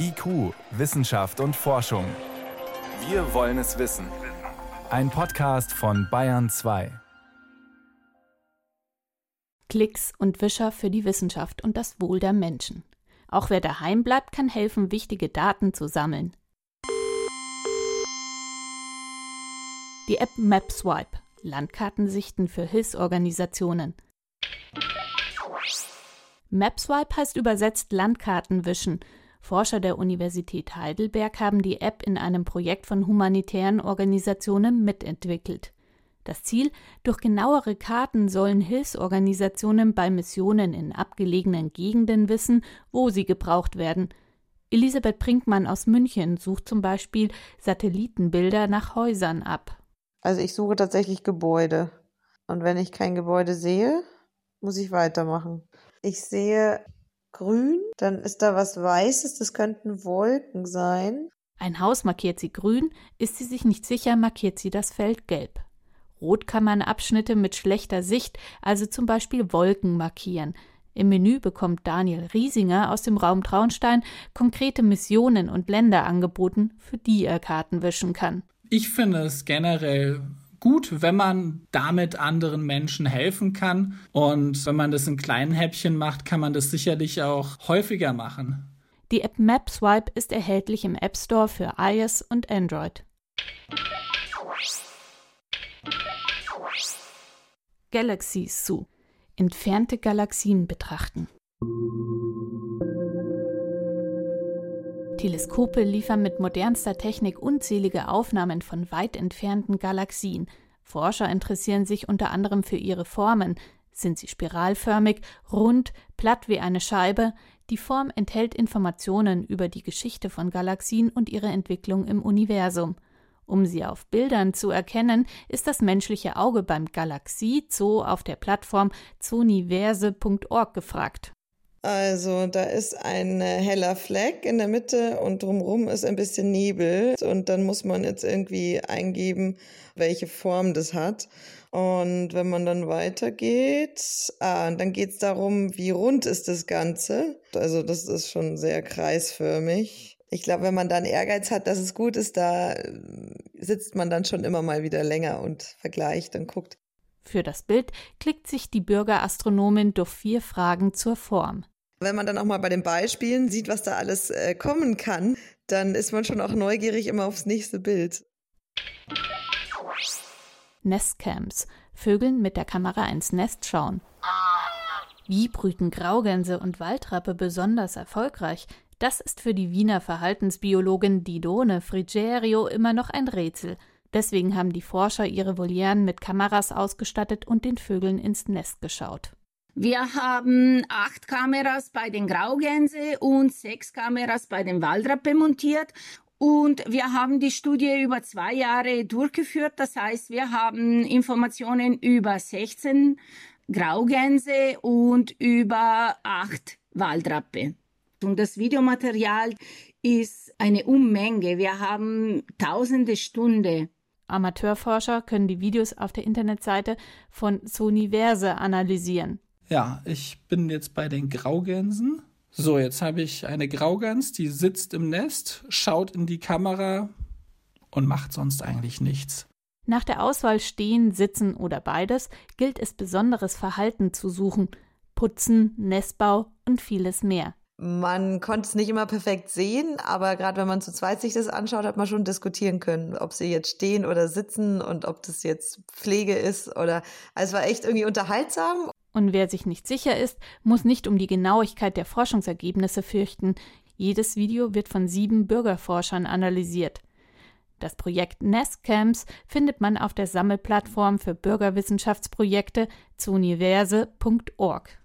IQ, Wissenschaft und Forschung. Wir wollen es wissen. Ein Podcast von Bayern 2. Klicks und Wischer für die Wissenschaft und das Wohl der Menschen. Auch wer daheim bleibt, kann helfen, wichtige Daten zu sammeln. Die App MapSwipe, Landkartensichten für Hilfsorganisationen. MapSwipe heißt übersetzt Landkartenwischen. Forscher der Universität Heidelberg haben die App in einem Projekt von humanitären Organisationen mitentwickelt. Das Ziel, durch genauere Karten sollen Hilfsorganisationen bei Missionen in abgelegenen Gegenden wissen, wo sie gebraucht werden. Elisabeth Brinkmann aus München sucht zum Beispiel Satellitenbilder nach Häusern ab. Also ich suche tatsächlich Gebäude. Und wenn ich kein Gebäude sehe, muss ich weitermachen. Ich sehe grün, dann ist da was Weißes, das könnten Wolken sein. Ein Haus markiert sie grün, ist sie sich nicht sicher, markiert sie das Feld gelb. Rot kann man Abschnitte mit schlechter Sicht, also zum Beispiel Wolken, markieren. Im Menü bekommt Daniel Riesinger aus dem Raum Traunstein konkrete Missionen und Länder angeboten, für die er Karten wischen kann. Ich finde es generell gut, wenn man damit anderen Menschen helfen kann. Und wenn man das in kleinen Häppchen macht, kann man das sicherlich auch häufiger machen. Die App MapSwipe ist erhältlich im App Store für iOS und Android. Galaxy Zoo. Entfernte Galaxien betrachten. Teleskope liefern mit modernster Technik unzählige Aufnahmen von weit entfernten Galaxien. Forscher interessieren sich unter anderem für ihre Formen. Sind sie spiralförmig, rund, platt wie eine Scheibe? Die Form enthält Informationen über die Geschichte von Galaxien und ihre Entwicklung im Universum. Um sie auf Bildern zu erkennen, ist das menschliche Auge beim Galaxie Zoo auf der Plattform zooniverse.org gefragt. Also da ist ein heller Fleck in der Mitte und drumherum ist ein bisschen Nebel und dann muss man jetzt irgendwie eingeben, welche Form das hat. Und wenn man dann weitergeht, ah, dann geht es darum, wie rund ist das Ganze. Also das ist schon sehr kreisförmig ich glaube, wenn man dann Ehrgeiz hat, dass es gut ist, da äh, sitzt man dann schon immer mal wieder länger und vergleicht und guckt. Für das Bild klickt sich die Bürgerastronomin durch vier Fragen zur Form. Wenn man dann auch mal bei den Beispielen sieht, was da alles äh, kommen kann, dann ist man schon auch neugierig immer aufs nächste Bild. Nestcams. Vögeln mit der Kamera ins Nest schauen. Wie brüten Graugänse und Waldrappe besonders erfolgreich? Das ist für die Wiener Verhaltensbiologin Didone Frigerio immer noch ein Rätsel. Deswegen haben die Forscher ihre Volieren mit Kameras ausgestattet und den Vögeln ins Nest geschaut. Wir haben acht Kameras bei den Graugänse und sechs Kameras bei den Waldrappe montiert. Und wir haben die Studie über zwei Jahre durchgeführt. Das heißt, wir haben Informationen über 16 Graugänse und über acht Waldrappe. Und das Videomaterial ist eine Unmenge. Wir haben tausende Stunden. Amateurforscher können die Videos auf der Internetseite von Sonyverse analysieren. Ja, ich bin jetzt bei den Graugänsen. So, jetzt habe ich eine Graugans, die sitzt im Nest, schaut in die Kamera und macht sonst eigentlich nichts. Nach der Auswahl stehen, sitzen oder beides gilt es besonderes Verhalten zu suchen. Putzen, Nestbau und vieles mehr. Man konnte es nicht immer perfekt sehen, aber gerade wenn man zu zweit sich das anschaut, hat man schon diskutieren können, ob sie jetzt stehen oder sitzen und ob das jetzt Pflege ist oder also es war echt irgendwie unterhaltsam. Und wer sich nicht sicher ist, muss nicht um die Genauigkeit der Forschungsergebnisse fürchten. Jedes Video wird von sieben Bürgerforschern analysiert. Das Projekt NESCamps findet man auf der Sammelplattform für Bürgerwissenschaftsprojekte zu universe.org.